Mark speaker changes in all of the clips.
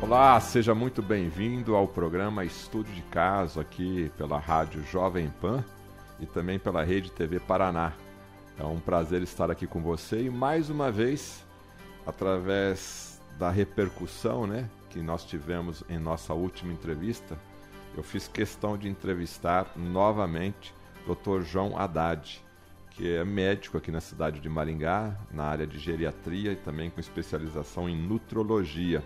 Speaker 1: Olá, seja muito bem-vindo ao programa Estudo de Caso aqui pela Rádio Jovem Pan e também pela Rede TV Paraná. É um prazer estar aqui com você e mais uma vez, através da repercussão né, que nós tivemos em nossa última entrevista, eu fiz questão de entrevistar novamente o Dr. João Haddad, que é médico aqui na cidade de Maringá, na área de geriatria e também com especialização em nutrologia.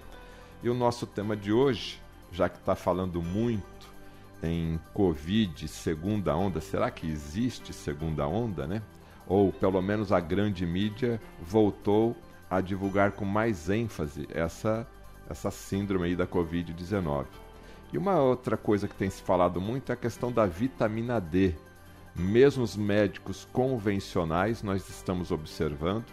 Speaker 1: E o nosso tema de hoje, já que está falando muito em Covid, segunda onda, será que existe segunda onda, né? Ou pelo menos a grande mídia voltou a divulgar com mais ênfase essa, essa síndrome aí da Covid-19. E uma outra coisa que tem se falado muito é a questão da vitamina D. Mesmo os médicos convencionais, nós estamos observando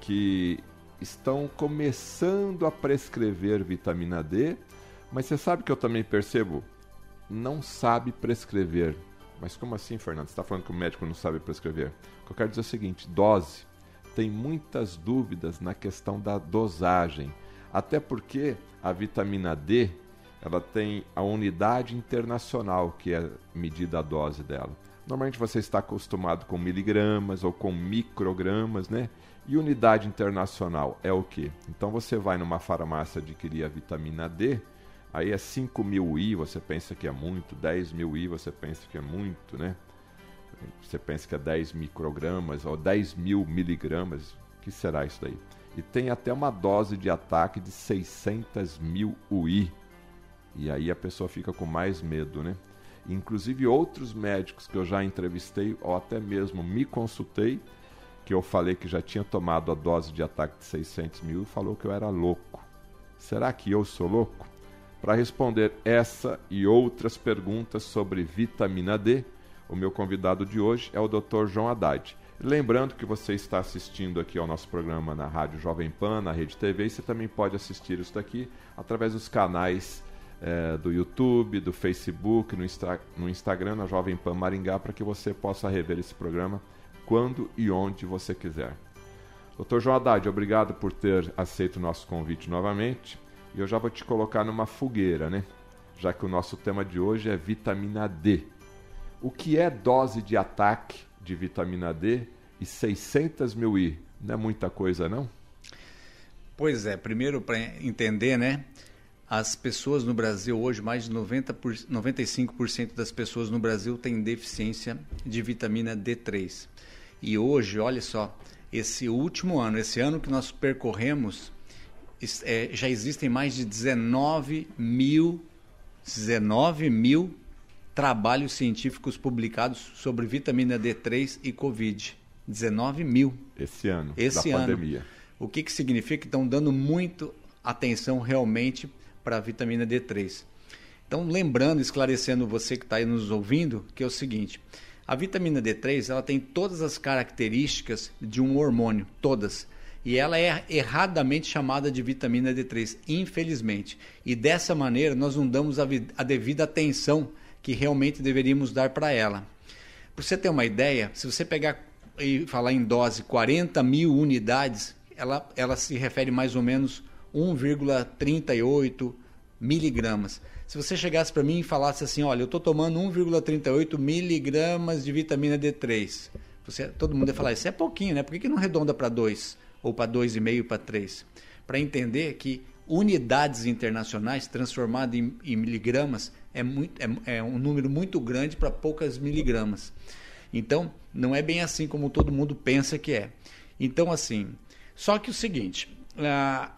Speaker 1: que estão começando a prescrever vitamina D, mas você sabe que eu também percebo? Não sabe prescrever. Mas como assim, Fernando? Você está falando que o médico não sabe prescrever? O que eu quero dizer é o seguinte: dose. Tem muitas dúvidas na questão da dosagem. Até porque a vitamina D ela tem a unidade internacional que é medida a dose dela. Normalmente você está acostumado com miligramas ou com microgramas, né? E unidade internacional é o que? Então você vai numa farmácia adquirir a vitamina D, aí é 5 mil I, você pensa que é muito, 10 mil I, você pensa que é muito, né? Você pensa que é 10 microgramas ou 10 mil miligramas, que será isso daí? E tem até uma dose de ataque de 600 mil UI. E aí a pessoa fica com mais medo, né? Inclusive outros médicos que eu já entrevistei ou até mesmo me consultei, que eu falei que já tinha tomado a dose de ataque de 600 mil, falou que eu era louco. Será que eu sou louco? Para responder essa e outras perguntas sobre vitamina D, o meu convidado de hoje é o Dr. João Haddad. Lembrando que você está assistindo aqui ao nosso programa na Rádio Jovem Pan, na Rede TV, e você também pode assistir isso daqui através dos canais é, do YouTube, do Facebook, no, Insta no Instagram, na Jovem Pan Maringá, para que você possa rever esse programa quando e onde você quiser. Dr. João Haddad, obrigado por ter aceito o nosso convite novamente. E eu já vou te colocar numa fogueira, né? Já que o nosso tema de hoje é vitamina D. O que é dose de ataque de vitamina D e 600 mil I? Não é muita coisa, não?
Speaker 2: Pois é, primeiro para entender, né? As pessoas no Brasil hoje, mais de 90 por, 95% das pessoas no Brasil têm deficiência de vitamina D3. E hoje, olha só, esse último ano, esse ano que nós percorremos, é, já existem mais de 19 mil, 19 mil trabalhos científicos publicados sobre vitamina D3 e Covid. 19 mil.
Speaker 1: Esse ano,
Speaker 2: esse
Speaker 1: da
Speaker 2: ano.
Speaker 1: pandemia.
Speaker 2: O que, que significa que estão dando muito atenção realmente para a vitamina D3. Então, lembrando, esclarecendo você que está aí nos ouvindo, que é o seguinte: a vitamina D3 ela tem todas as características de um hormônio, todas. E ela é erradamente chamada de vitamina D3, infelizmente. E dessa maneira nós não damos a, a devida atenção que realmente deveríamos dar para ela. Para você ter uma ideia, se você pegar e falar em dose 40 mil unidades, ela, ela se refere mais ou menos 1,38 miligramas. Se você chegasse para mim e falasse assim, olha, eu estou tomando 1,38 miligramas de vitamina D3, você, todo mundo ia falar, isso é pouquinho, né? Por que, que não redonda para 2? Ou para 2,5, para 3? Para entender que unidades internacionais transformadas em, em miligramas é, muito, é, é um número muito grande para poucas miligramas. Então, não é bem assim como todo mundo pensa que é. Então, assim, só que o seguinte, a,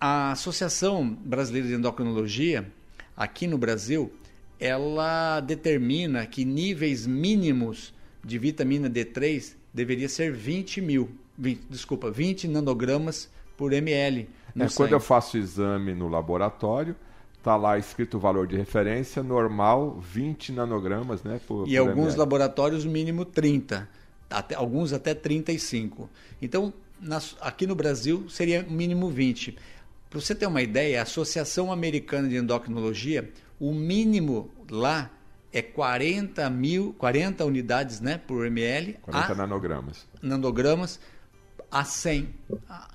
Speaker 2: a Associação Brasileira de Endocrinologia aqui no Brasil, ela determina que níveis mínimos de vitamina D3 deveria ser 20 mil, 20, desculpa, 20 nanogramas por ml.
Speaker 1: É, quando eu faço exame no laboratório, tá lá escrito o valor de referência, normal 20 nanogramas, né? Por,
Speaker 2: e
Speaker 1: por
Speaker 2: alguns
Speaker 1: ml.
Speaker 2: laboratórios mínimo 30, até, alguns até 35. Então, nas, aqui no Brasil seria mínimo 20. Para você ter uma ideia, a Associação Americana de Endocrinologia, o mínimo lá é 40 mil, 40 unidades né, por ml.
Speaker 1: 40 a, nanogramas.
Speaker 2: Nanogramas a 100,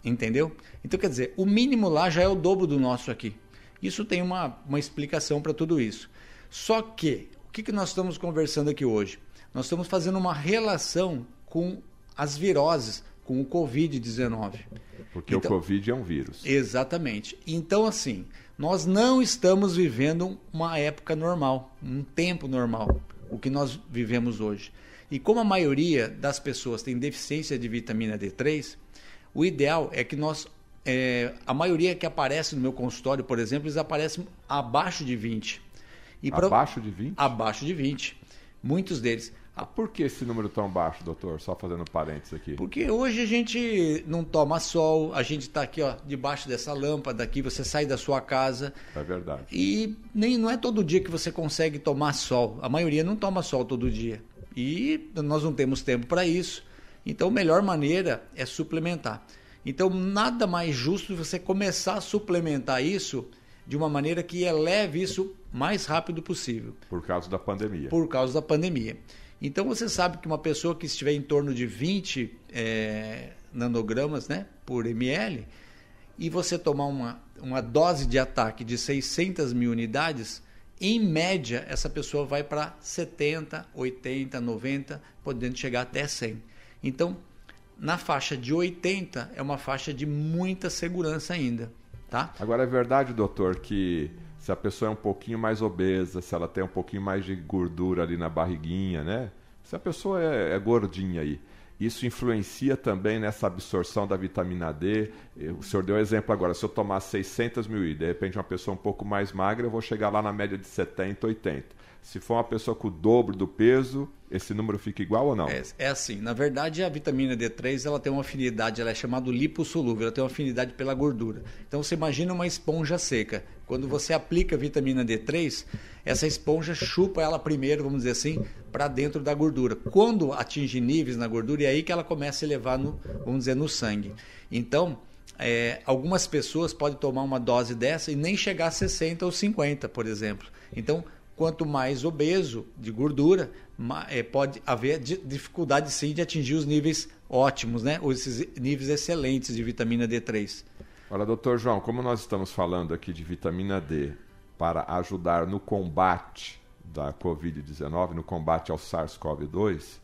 Speaker 2: entendeu? Então, quer dizer, o mínimo lá já é o dobro do nosso aqui. Isso tem uma, uma explicação para tudo isso. Só que, o que, que nós estamos conversando aqui hoje? Nós estamos fazendo uma relação com as viroses, com o Covid-19.
Speaker 1: Porque então, o Covid é um vírus.
Speaker 2: Exatamente. Então, assim, nós não estamos vivendo uma época normal, um tempo normal, o que nós vivemos hoje. E como a maioria das pessoas tem deficiência de vitamina D3, o ideal é que nós. É, a maioria que aparece no meu consultório, por exemplo, eles aparecem abaixo de 20.
Speaker 1: E abaixo pra, de 20?
Speaker 2: Abaixo de 20. Muitos deles.
Speaker 1: Ah, por que esse número tão baixo, doutor? Só fazendo parênteses aqui.
Speaker 2: Porque hoje a gente não toma sol, a gente está aqui ó, debaixo dessa lâmpada aqui, você sai da sua casa.
Speaker 1: É verdade.
Speaker 2: E nem, não é todo dia que você consegue tomar sol. A maioria não toma sol todo dia. E nós não temos tempo para isso. Então a melhor maneira é suplementar. Então nada mais justo você começar a suplementar isso de uma maneira que eleve isso mais rápido possível.
Speaker 1: Por causa da pandemia.
Speaker 2: Por causa da pandemia. Então você sabe que uma pessoa que estiver em torno de 20 é, nanogramas né, por ml e você tomar uma, uma dose de ataque de 600 mil unidades, em média essa pessoa vai para 70, 80, 90, podendo chegar até 100. Então, na faixa de 80 é uma faixa de muita segurança ainda. Tá?
Speaker 1: Agora é verdade, doutor, que se a pessoa é um pouquinho mais obesa, se ela tem um pouquinho mais de gordura ali na barriguinha, né? Se a pessoa é, é gordinha aí, isso influencia também nessa absorção da vitamina D. O senhor deu um exemplo agora, se eu tomar 600 mil e de repente uma pessoa um pouco mais magra, eu vou chegar lá na média de 70, 80. Se for uma pessoa com o dobro do peso, esse número fica igual ou não?
Speaker 2: É, é, assim, na verdade a vitamina D3 ela tem uma afinidade, ela é chamada lipossolúvel, ela tem uma afinidade pela gordura. Então você imagina uma esponja seca. Quando você aplica a vitamina D3, essa esponja chupa ela primeiro, vamos dizer assim, para dentro da gordura. Quando atinge níveis na gordura, é aí que ela começa a levar, no, vamos dizer, no sangue. então, é, algumas pessoas podem tomar uma dose dessa e nem chegar a 60 ou 50, por exemplo. Então, quanto mais obeso de gordura, é, pode haver dificuldade sim de atingir os níveis ótimos, né? Ou esses níveis excelentes de vitamina D3.
Speaker 1: Olha, doutor João, como nós estamos falando aqui de vitamina D para ajudar no combate da Covid-19, no combate ao SARS-CoV-2,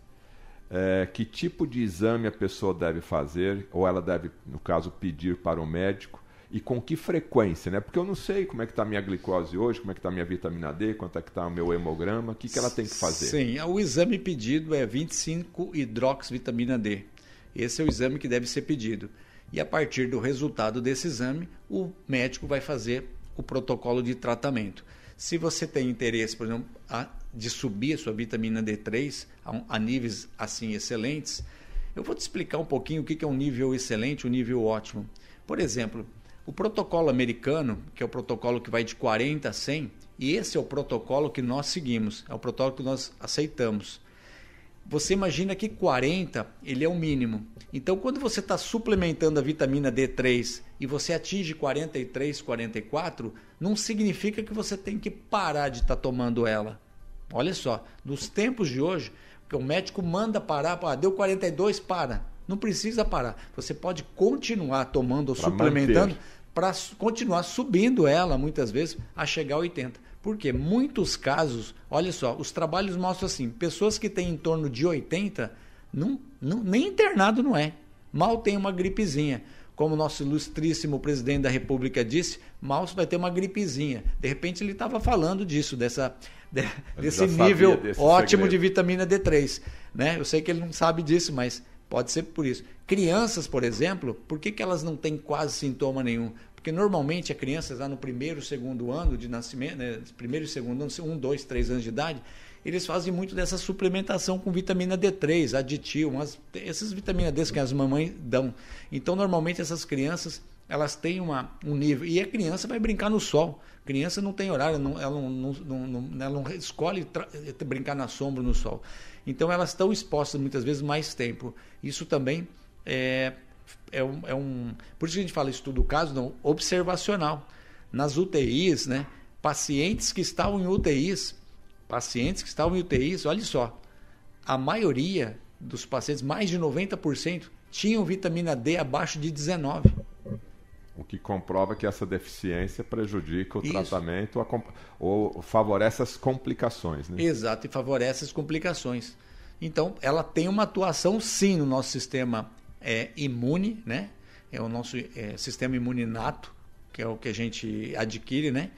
Speaker 1: é, que tipo de exame a pessoa deve fazer, ou ela deve, no caso, pedir para o médico, e com que frequência, né? Porque eu não sei como é que está a minha glicose hoje, como é que está a minha vitamina D, quanto é que está o meu hemograma, o que, que ela tem que fazer?
Speaker 2: Sim, o exame pedido é 25 hidroxivitamina D. Esse é o exame que deve ser pedido. E a partir do resultado desse exame, o médico vai fazer o protocolo de tratamento. Se você tem interesse, por exemplo, a, de subir a sua vitamina D3 a, a, níveis assim excelentes, eu vou te explicar um pouquinho o que é um nível excelente, um nível ótimo. Por exemplo, o protocolo americano, que é o protocolo que vai de 40 a 100, e esse é o protocolo que nós seguimos, é o protocolo que nós aceitamos. Você imagina que 40 ele é o mínimo. Então, quando você está suplementando a vitamina D3 e você atinge 43, 44, não significa que você tem que parar de estar tá tomando ela. Olha só, nos tempos de hoje, o médico manda parar, ah, deu 42, para. Não precisa parar. Você pode continuar tomando ou suplementando para continuar subindo ela, muitas vezes, a chegar a 80. Porque muitos casos, olha só, os trabalhos mostram assim, pessoas que têm em torno de 80, não, não, nem internado não é. Mal tem uma gripezinha. Como nosso ilustríssimo presidente da República disse, mal vai ter uma gripezinha. De repente ele estava falando disso, dessa, de, desse nível ótimo segredo. de vitamina D3. Né? Eu sei que ele não sabe disso, mas Pode ser por isso. Crianças, por exemplo, por que, que elas não têm quase sintoma nenhum? Porque normalmente a criança já no primeiro, segundo ano de nascimento, né, primeiro e segundo ano, um, dois, três anos de idade, eles fazem muito dessa suplementação com vitamina D3, aditivo, umas, essas vitaminas D que as mamães dão. Então, normalmente essas crianças elas têm uma, um nível. E a criança vai brincar no sol. Criança não tem horário, não, ela, não, não, ela não escolhe brincar na sombra no sol. Então elas estão expostas muitas vezes mais tempo. Isso também é, é, um, é um. Por isso que a gente fala estudo caso, não, observacional. Nas UTIs, né? Pacientes que estavam em UTIs, pacientes que estavam em UTIs, olha só, a maioria dos pacientes, mais de 90%, tinham vitamina D abaixo de 19.
Speaker 1: O que comprova que essa deficiência prejudica o Isso. tratamento ou favorece as complicações. Né?
Speaker 2: Exato, e favorece as complicações. Então, ela tem uma atuação sim no nosso sistema é, imune, né? É o nosso é, sistema imune inato, que é o que a gente adquire, né?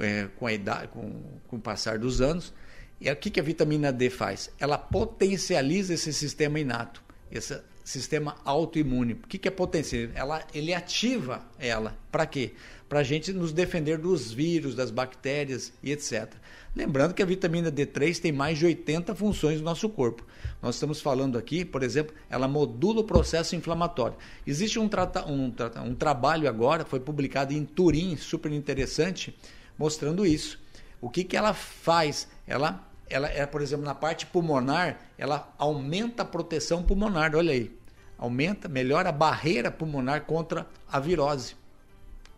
Speaker 2: É, com a idade, com, com o passar dos anos. E o que, que a vitamina D faz? Ela potencializa esse sistema inato, esse sistema autoimune. O que, que é potencial? Ela, ele ativa ela. Para quê? Para a gente nos defender dos vírus, das bactérias e etc. Lembrando que a vitamina D3 tem mais de 80 funções no nosso corpo. Nós estamos falando aqui, por exemplo, ela modula o processo inflamatório. Existe um, trata, um, um trabalho agora, foi publicado em Turim, super interessante, mostrando isso. O que, que ela faz? Ela ela é, por exemplo, na parte pulmonar, ela aumenta a proteção pulmonar, olha aí. Aumenta, melhora a barreira pulmonar contra a virose.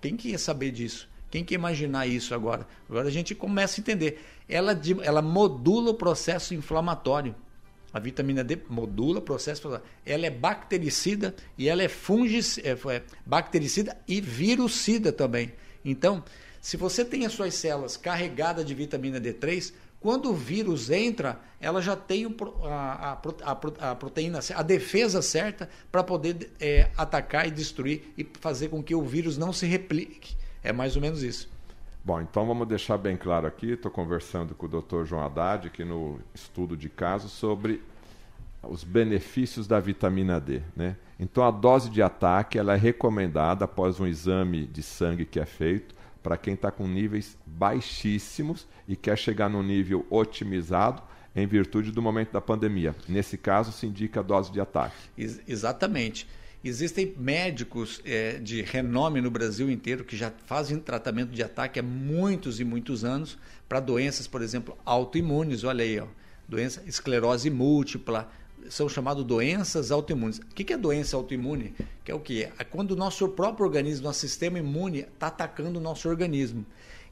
Speaker 2: Quem que ia saber disso? Quem que ia imaginar isso agora? Agora a gente começa a entender. Ela, ela modula o processo inflamatório. A vitamina D modula o processo. Ela é bactericida e ela é fungicida, é, é, bactericida e virucida também. Então, se você tem as suas células carregadas de vitamina D3, quando o vírus entra, ela já tem a, a, a proteína, a defesa certa para poder é, atacar e destruir e fazer com que o vírus não se replique. É mais ou menos isso.
Speaker 1: Bom, então vamos deixar bem claro aqui, estou conversando com o Dr. João Haddad, aqui no estudo de caso, sobre os benefícios da vitamina D. Né? Então a dose de ataque ela é recomendada após um exame de sangue que é feito para quem está com níveis baixíssimos e quer chegar no nível otimizado em virtude do momento da pandemia. Nesse caso, se indica a dose de ataque.
Speaker 2: Ex exatamente. Existem médicos é, de renome no Brasil inteiro que já fazem tratamento de ataque há muitos e muitos anos para doenças, por exemplo, autoimunes. Olha aí, ó, doença esclerose múltipla, são chamadas doenças autoimunes. O que é doença autoimune? Que é o que? É quando o nosso próprio organismo, nosso sistema imune, está atacando o nosso organismo.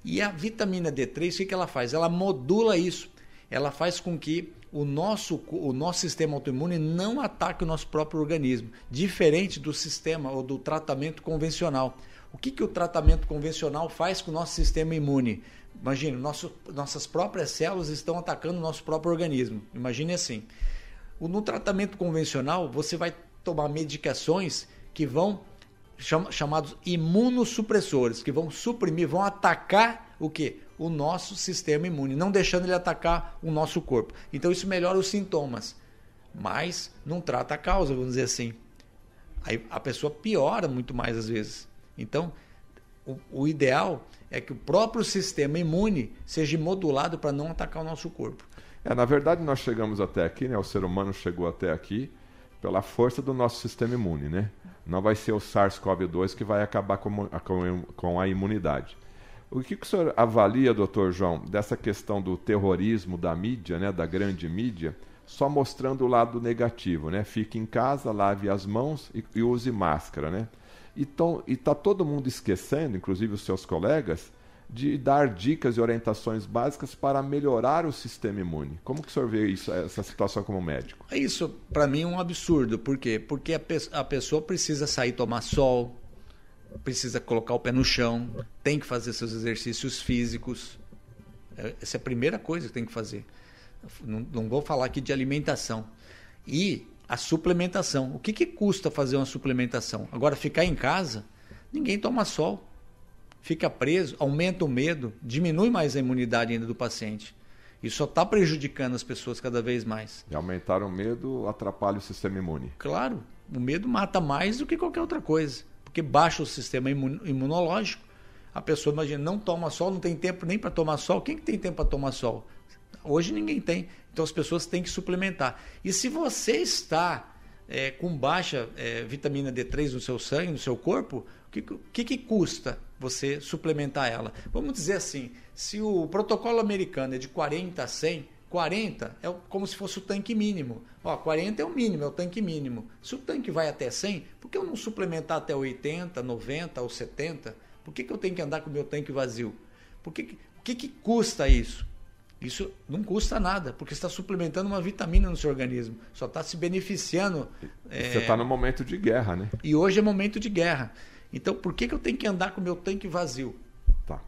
Speaker 2: E a vitamina D3, o que ela faz? Ela modula isso. Ela faz com que o nosso, o nosso sistema autoimune não ataque o nosso próprio organismo, diferente do sistema ou do tratamento convencional. O que, que o tratamento convencional faz com o nosso sistema imune? Imagine, nosso, nossas próprias células estão atacando o nosso próprio organismo. Imagine assim. No tratamento convencional, você vai tomar medicações que vão chamados imunossupressores, que vão suprimir, vão atacar o que? O nosso sistema imune, não deixando ele atacar o nosso corpo. Então isso melhora os sintomas, mas não trata a causa, vamos dizer assim. Aí a pessoa piora muito mais às vezes. Então, o, o ideal é que o próprio sistema imune seja modulado para não atacar o nosso corpo.
Speaker 1: É, na verdade, nós chegamos até aqui, né? O ser humano chegou até aqui pela força do nosso sistema imune, né? Não vai ser o SARS-CoV-2 que vai acabar com, a imunidade. O que, que o senhor avalia, doutor João, dessa questão do terrorismo da mídia, né, da grande mídia, só mostrando o lado negativo, né? Fique em casa, lave as mãos e, e use máscara, né? E está todo mundo esquecendo, inclusive os seus colegas, de dar dicas e orientações básicas para melhorar o sistema imune. Como que o senhor vê isso, essa situação como médico?
Speaker 2: Isso, para mim, é um absurdo. Por quê? Porque a, pe a pessoa precisa sair tomar sol, precisa colocar o pé no chão, tem que fazer seus exercícios físicos. É, essa é a primeira coisa que tem que fazer. Não, não vou falar aqui de alimentação. E a suplementação. O que, que custa fazer uma suplementação? Agora, ficar em casa, ninguém toma sol fica preso, aumenta o medo, diminui mais a imunidade ainda do paciente. Isso só está prejudicando as pessoas cada vez mais.
Speaker 1: E aumentar o medo atrapalha o sistema imune.
Speaker 2: Claro, o medo mata mais do que qualquer outra coisa, porque baixa o sistema imunológico. A pessoa, imagina, não toma sol, não tem tempo nem para tomar sol. Quem que tem tempo para tomar sol? Hoje ninguém tem. Então as pessoas têm que suplementar. E se você está é, com baixa é, vitamina D3 no seu sangue, no seu corpo, o que, que, que custa você suplementar ela. Vamos dizer assim, se o protocolo americano é de 40 a 100, 40 é como se fosse o tanque mínimo. Ó, 40 é o mínimo, é o tanque mínimo. Se o tanque vai até 100, por que eu não suplementar até 80, 90 ou 70? Por que, que eu tenho que andar com o meu tanque vazio? Por que, o que, que custa isso? Isso não custa nada, porque está suplementando uma vitamina no seu organismo. Só está se beneficiando.
Speaker 1: Você está é... no momento de guerra, né?
Speaker 2: E hoje é momento de guerra. Então, por que, que eu tenho que andar com o meu tanque vazio?
Speaker 1: Tá.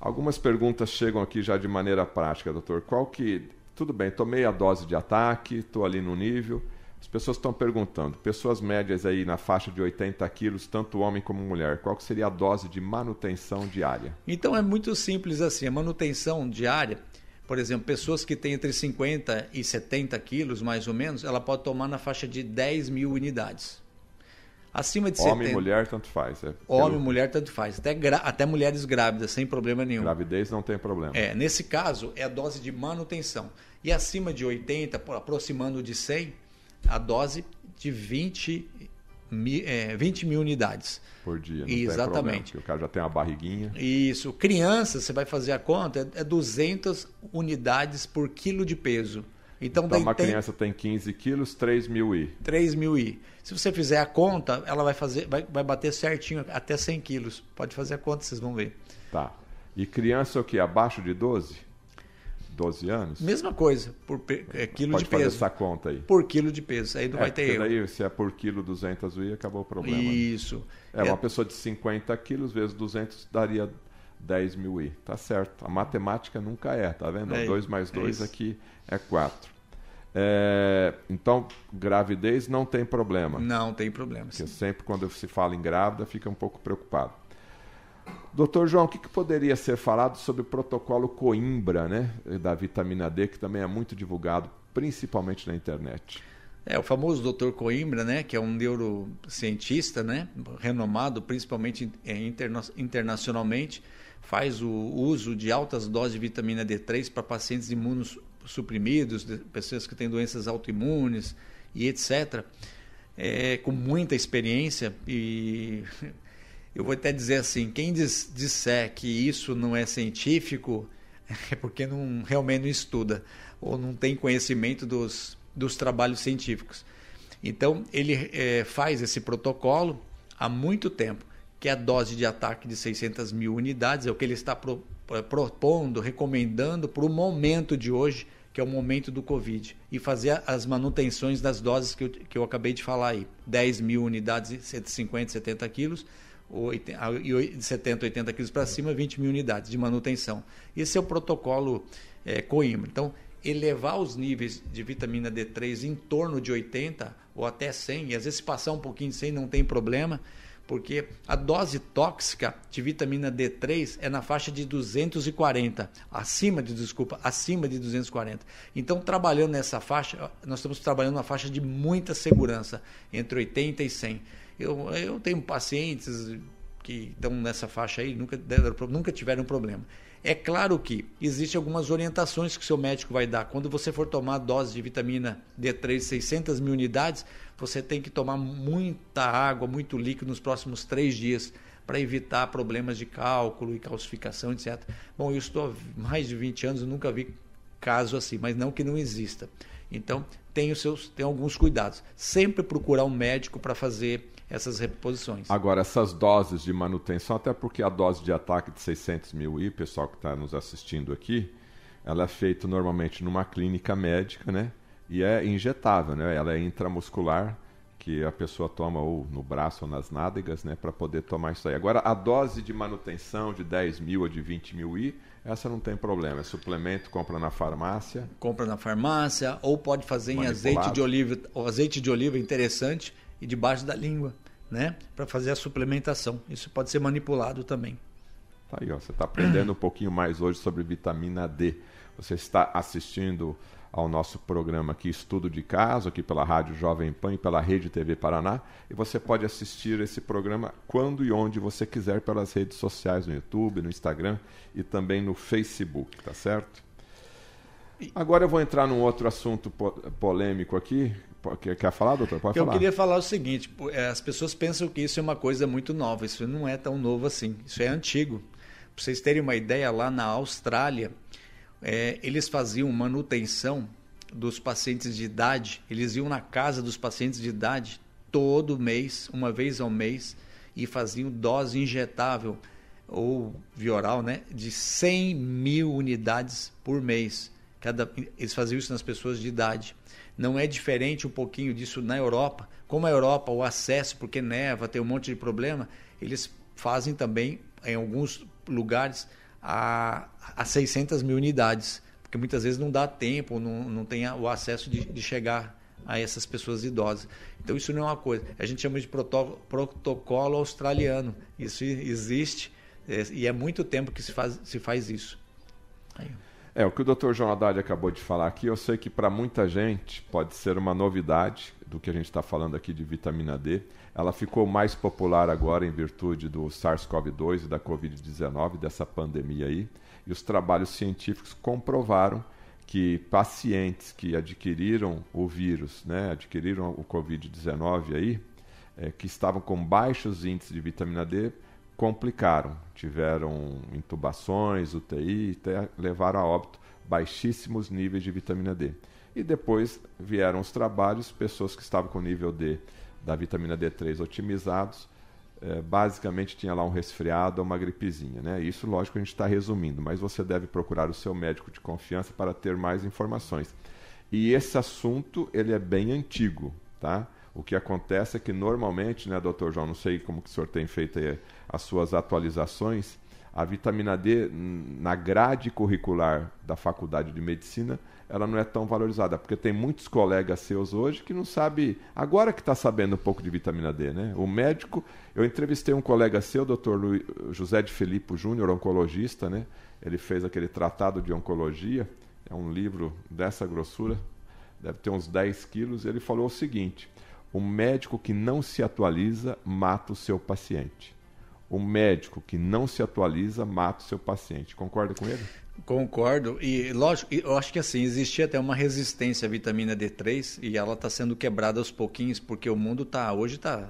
Speaker 1: Algumas perguntas chegam aqui já de maneira prática, doutor. Qual que. Tudo bem, tomei a dose de ataque, estou ali no nível. As pessoas estão perguntando, pessoas médias aí na faixa de 80 quilos, tanto homem como mulher, qual que seria a dose de manutenção diária?
Speaker 2: Então é muito simples assim, a manutenção diária, por exemplo, pessoas que têm entre 50 e 70 quilos, mais ou menos, ela pode tomar na faixa de 10 mil unidades. Acima de
Speaker 1: Homem e mulher, tanto faz. É
Speaker 2: Homem e mulher, tanto faz. Até, até mulheres grávidas, sem problema nenhum.
Speaker 1: Gravidez não tem problema.
Speaker 2: É, nesse caso, é a dose de manutenção. E acima de 80, aproximando de 100, a dose de 20 mil, é, 20 mil unidades.
Speaker 1: Por dia,
Speaker 2: Exatamente.
Speaker 1: Problema, o cara já tem uma barriguinha.
Speaker 2: Isso. Criança, você vai fazer a conta, é 200 unidades por quilo de peso. Então,
Speaker 1: então uma tem... criança tem 15 quilos, 3 mil I.
Speaker 2: 3 mil I. Se você fizer a conta, ela vai fazer, vai, vai bater certinho até 100 quilos. Pode fazer a conta, vocês vão ver.
Speaker 1: Tá. E criança o que? Abaixo de 12? 12 anos?
Speaker 2: Mesma coisa, por é, quilo
Speaker 1: Pode
Speaker 2: de peso.
Speaker 1: fazer essa conta aí.
Speaker 2: Por quilo de peso, aí não
Speaker 1: é,
Speaker 2: vai ter erro.
Speaker 1: daí, se é por quilo 200 UI, acabou o problema. Né?
Speaker 2: Isso.
Speaker 1: É, é, uma pessoa de 50 quilos vezes 200 daria 10 mil I. Tá certo. A matemática nunca é, tá vendo?
Speaker 2: É,
Speaker 1: 2 mais 2 é aqui é 4. É, então, gravidez não tem problema.
Speaker 2: Não tem problema.
Speaker 1: Porque sempre quando se fala em grávida, fica um pouco preocupado. Doutor João, o que, que, poderia ser falado sobre o protocolo Coimbra, né, da vitamina D, que também é muito divulgado, principalmente na internet?
Speaker 2: É, o famoso doutor Coimbra, né, que é um neurocientista, né, renomado principalmente é, interna internacionalmente, faz o uso de altas doses de vitamina D3 para pacientes imunossuprimidos, pessoas que têm doenças autoimunes e etc. É, com muita experiência e eu vou até dizer assim, quem diz, disser que isso não é científico é porque não, realmente não estuda ou não tem conhecimento dos, dos trabalhos científicos. Então, ele é, faz esse protocolo há muito tempo, que é a dose de ataque de 600 mil unidades, é o que ele está pro, é, propondo, recomendando para o momento de hoje, que é o momento do Covid, e fazer as manutenções das doses que eu, que eu acabei de falar aí, 10 mil unidades, 150, 70 quilos, de 70, 80 quilos para cima, 20 mil unidades de manutenção. Esse é o protocolo é, Coimbra. Então, elevar os níveis de vitamina D3 em torno de 80 ou até 100, e às vezes passar um pouquinho de 100 não tem problema, porque a dose tóxica de vitamina D3 é na faixa de 240, acima de, desculpa, acima de 240. Então, trabalhando nessa faixa, nós estamos trabalhando na faixa de muita segurança, entre 80 e 100. Eu, eu tenho pacientes que estão nessa faixa aí, nunca, nunca tiveram problema. É claro que existem algumas orientações que o seu médico vai dar. Quando você for tomar dose de vitamina D3, 600 mil unidades, você tem que tomar muita água, muito líquido nos próximos três dias para evitar problemas de cálculo e calcificação, etc. Bom, eu estou há mais de 20 anos e nunca vi caso assim, mas não que não exista. Então, tem, os seus, tem alguns cuidados. Sempre procurar um médico para fazer essas reposições.
Speaker 1: Agora, essas doses de manutenção, até porque a dose de ataque de 600 mil I, pessoal que está nos assistindo aqui, ela é feita normalmente numa clínica médica, né? E é injetável, né? Ela é intramuscular, que a pessoa toma ou no braço ou nas nádegas, né? Para poder tomar isso aí. Agora, a dose de manutenção de 10 mil ou de 20 mil I, essa não tem problema. É suplemento, compra na farmácia.
Speaker 2: Compra na farmácia, ou pode fazer em azeite de oliva. O azeite de oliva é interessante e debaixo da língua, né? Para fazer a suplementação. Isso pode ser manipulado também.
Speaker 1: Tá aí, ó, você está aprendendo um pouquinho mais hoje sobre vitamina D. Você está assistindo ao nosso programa aqui, Estudo de Caso, aqui pela Rádio Jovem Pan e pela Rede TV Paraná. E você pode assistir esse programa quando e onde você quiser pelas redes sociais, no YouTube, no Instagram e também no Facebook, tá certo? Agora eu vou entrar num outro assunto polêmico aqui, Quer falar, doutor? Pode
Speaker 2: eu
Speaker 1: falar.
Speaker 2: Eu queria falar o seguinte: é, as pessoas pensam que isso é uma coisa muito nova. Isso não é tão novo assim. Isso é antigo. Para vocês terem uma ideia, lá na Austrália, é, eles faziam manutenção dos pacientes de idade. Eles iam na casa dos pacientes de idade todo mês, uma vez ao mês, e faziam dose injetável ou via oral, né, de 100 mil unidades por mês. Cada, eles faziam isso nas pessoas de idade. Não é diferente um pouquinho disso na Europa. Como a Europa, o acesso, porque neva, tem um monte de problema, eles fazem também, em alguns lugares, a, a 600 mil unidades, porque muitas vezes não dá tempo, não, não tem o acesso de, de chegar a essas pessoas idosas. Então isso não é uma coisa. A gente chama de protocolo australiano. Isso existe é, e é muito tempo que se faz, se faz isso.
Speaker 1: Aí. É, o que o Dr. João Haddad acabou de falar aqui, eu sei que para muita gente pode ser uma novidade do que a gente está falando aqui de vitamina D. Ela ficou mais popular agora em virtude do SARS-CoV-2 e da Covid-19, dessa pandemia aí. E os trabalhos científicos comprovaram que pacientes que adquiriram o vírus, né, adquiriram o Covid-19 aí, é, que estavam com baixos índices de vitamina D, complicaram, tiveram intubações, UTI, até levaram a óbito baixíssimos níveis de vitamina D. E depois vieram os trabalhos, pessoas que estavam com nível D da vitamina D3 otimizados, é, basicamente tinha lá um resfriado ou uma gripezinha. Né? Isso, lógico, a gente está resumindo, mas você deve procurar o seu médico de confiança para ter mais informações. E esse assunto ele é bem antigo, tá? O que acontece é que normalmente, né, doutor João, não sei como que o senhor tem feito as suas atualizações, a vitamina D na grade curricular da faculdade de medicina ela não é tão valorizada, porque tem muitos colegas seus hoje que não sabe, agora que está sabendo um pouco de vitamina D, né? O médico, eu entrevistei um colega seu, doutor José de Felipe Júnior, oncologista, né? Ele fez aquele tratado de oncologia, é um livro dessa grossura, deve ter uns 10 quilos, ele falou o seguinte, o médico que não se atualiza mata o seu paciente. O médico que não se atualiza mata o seu paciente. Concorda com ele?
Speaker 2: Concordo. E lógico, eu acho que assim, existia até uma resistência à vitamina D3 e ela está sendo quebrada aos pouquinhos, porque o mundo está hoje está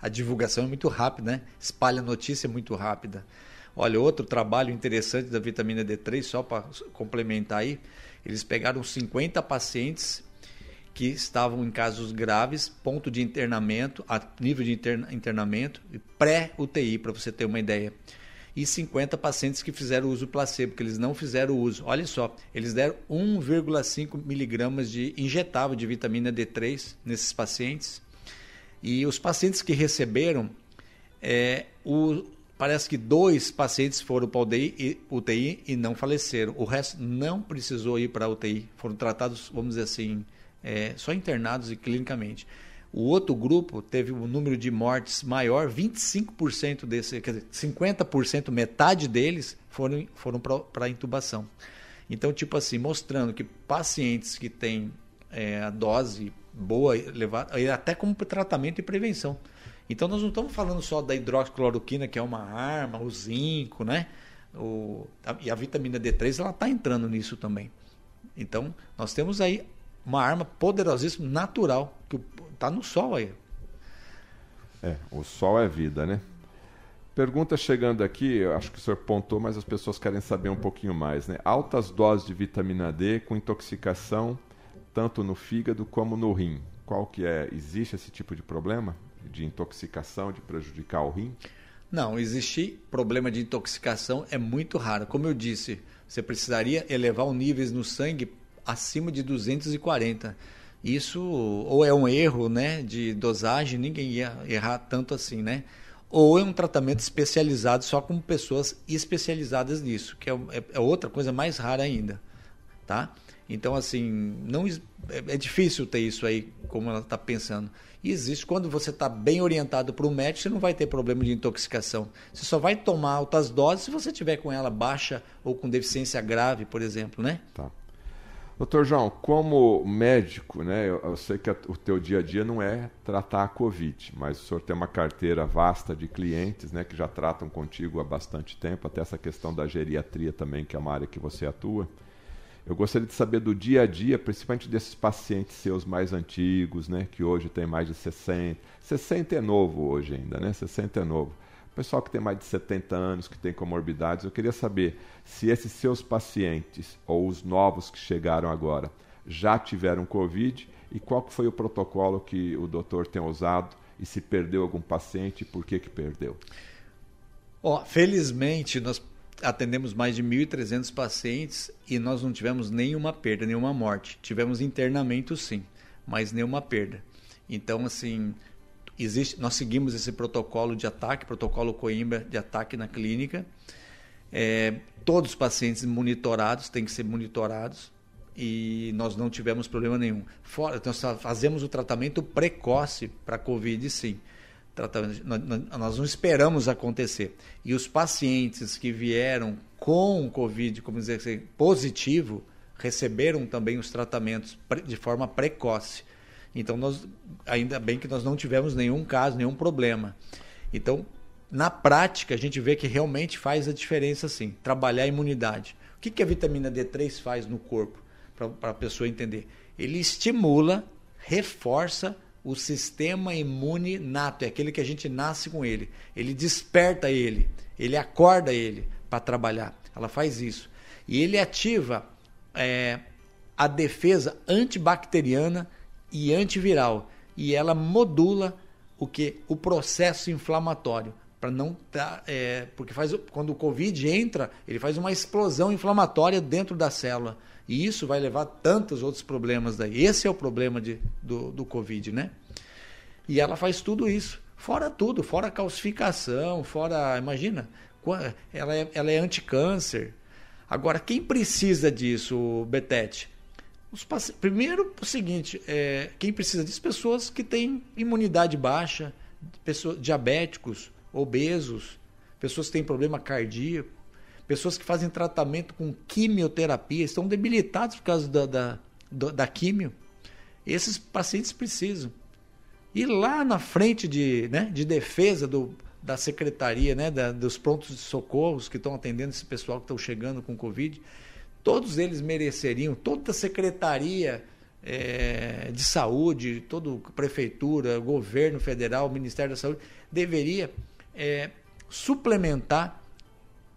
Speaker 2: a, divulgação é muito rápida, né? Espalha notícia muito rápida. Olha, outro trabalho interessante da vitamina D3, só para complementar aí, eles pegaram 50 pacientes que estavam em casos graves, ponto de internamento, a nível de internamento, pré-UTI, para você ter uma ideia e 50 pacientes que fizeram uso placebo, que eles não fizeram uso. Olha só, eles deram 1,5 miligramas de injetável de vitamina D3 nesses pacientes. E os pacientes que receberam, é, o, parece que dois pacientes foram para UTI, UTI e não faleceram. O resto não precisou ir para UTI. Foram tratados, vamos dizer assim, é, só internados e clinicamente. O outro grupo teve um número de mortes maior, 25% desse, quer dizer, 50%, metade deles foram, foram para intubação. Então, tipo assim, mostrando que pacientes que têm é, a dose boa, elevada, até como tratamento e prevenção. Então, nós não estamos falando só da hidroxicloroquina, que é uma arma, o zinco, né? O, a, e a vitamina D3, ela está entrando nisso também. Então, nós temos aí uma arma poderosíssima, natural, que está no sol aí.
Speaker 1: É, o sol é vida, né? Pergunta chegando aqui, acho que o senhor pontou, mas as pessoas querem saber um pouquinho mais, né? Altas doses de vitamina D com intoxicação tanto no fígado como no rim. Qual que é? Existe esse tipo de problema de intoxicação, de prejudicar o rim?
Speaker 2: Não, existir problema de intoxicação é muito raro. Como eu disse, você precisaria elevar os níveis no sangue acima de 240. Isso ou é um erro né, de dosagem, ninguém ia errar tanto assim, né? Ou é um tratamento especializado só com pessoas especializadas nisso, que é, é, é outra coisa mais rara ainda, tá? Então, assim, não é, é difícil ter isso aí, como ela está pensando. E existe, quando você está bem orientado para o médico, você não vai ter problema de intoxicação. Você só vai tomar altas doses se você tiver com ela baixa ou com deficiência grave, por exemplo, né?
Speaker 1: Tá. Doutor João, como médico, né, eu, eu sei que a, o teu dia a dia não é tratar a Covid, mas o senhor tem uma carteira vasta de clientes né, que já tratam contigo há bastante tempo, até essa questão da geriatria também, que é uma área que você atua. Eu gostaria de saber do dia a dia, principalmente desses pacientes seus mais antigos, né, que hoje tem mais de 60. 60 é novo hoje ainda, né? 60 é novo pessoal que tem mais de 70 anos, que tem comorbidades, eu queria saber se esses seus pacientes ou os novos que chegaram agora já tiveram Covid e qual foi o protocolo que o doutor tem usado e se perdeu algum paciente e por que que perdeu?
Speaker 2: Oh, felizmente, nós atendemos mais de 1.300 pacientes e nós não tivemos nenhuma perda, nenhuma morte. Tivemos internamento sim, mas nenhuma perda. Então, assim, existe, nós seguimos esse protocolo de ataque, protocolo Coimbra de ataque na clínica. É, todos os pacientes monitorados têm que ser monitorados e nós não tivemos problema nenhum. Fora, nós fazemos o tratamento precoce para Covid, sim. Tratamento, nós não esperamos acontecer. E os pacientes que vieram com Covid, como dizer assim, positivo, receberam também os tratamentos de forma precoce. Então, nós, ainda bem que nós não tivemos nenhum caso, nenhum problema. Então, na prática, a gente vê que realmente faz a diferença sim, trabalhar a imunidade. O que, que a vitamina D3 faz no corpo? Para a pessoa entender. Ele estimula, reforça o sistema imune nato, é aquele que a gente nasce com ele. Ele desperta ele, ele acorda ele para trabalhar. Ela faz isso. E ele ativa é, a defesa antibacteriana e antiviral. E ela modula o que? O processo inflamatório. Para não tá, é, porque faz quando o Covid entra, ele faz uma explosão inflamatória dentro da célula. E isso vai levar a tantos outros problemas daí. Esse é o problema de, do, do Covid, né? E ela faz tudo isso. Fora tudo, fora calcificação, fora. Imagina, ela é, ela é anticâncer. Agora, quem precisa disso, Betete? Paci... Primeiro, o seguinte: é, quem precisa disso? Pessoas que têm imunidade baixa, pessoas diabéticos, obesos, pessoas que têm problema cardíaco, pessoas que fazem tratamento com quimioterapia, estão debilitados por causa da, da, da químio. Esses pacientes precisam. E lá na frente de, né, de defesa do, da secretaria, né, da, dos prontos de socorros que estão atendendo esse pessoal que estão chegando com Covid, todos eles mereceriam, toda secretaria é, de saúde, toda prefeitura, governo federal, Ministério da Saúde, deveria é, suplementar